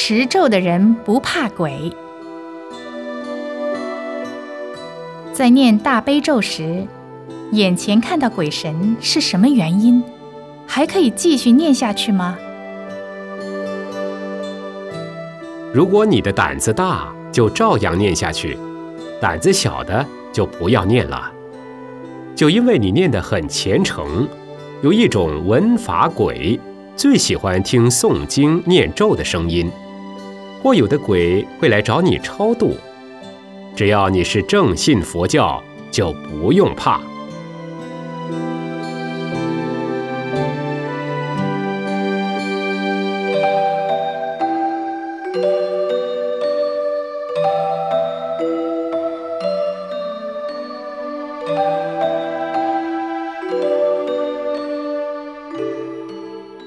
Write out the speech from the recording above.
持咒的人不怕鬼。在念大悲咒时，眼前看到鬼神是什么原因？还可以继续念下去吗？如果你的胆子大，就照样念下去；胆子小的就不要念了。就因为你念得很虔诚，有一种文法鬼最喜欢听诵经念咒的声音，或有的鬼会来找你超度。只要你是正信佛教就不用怕。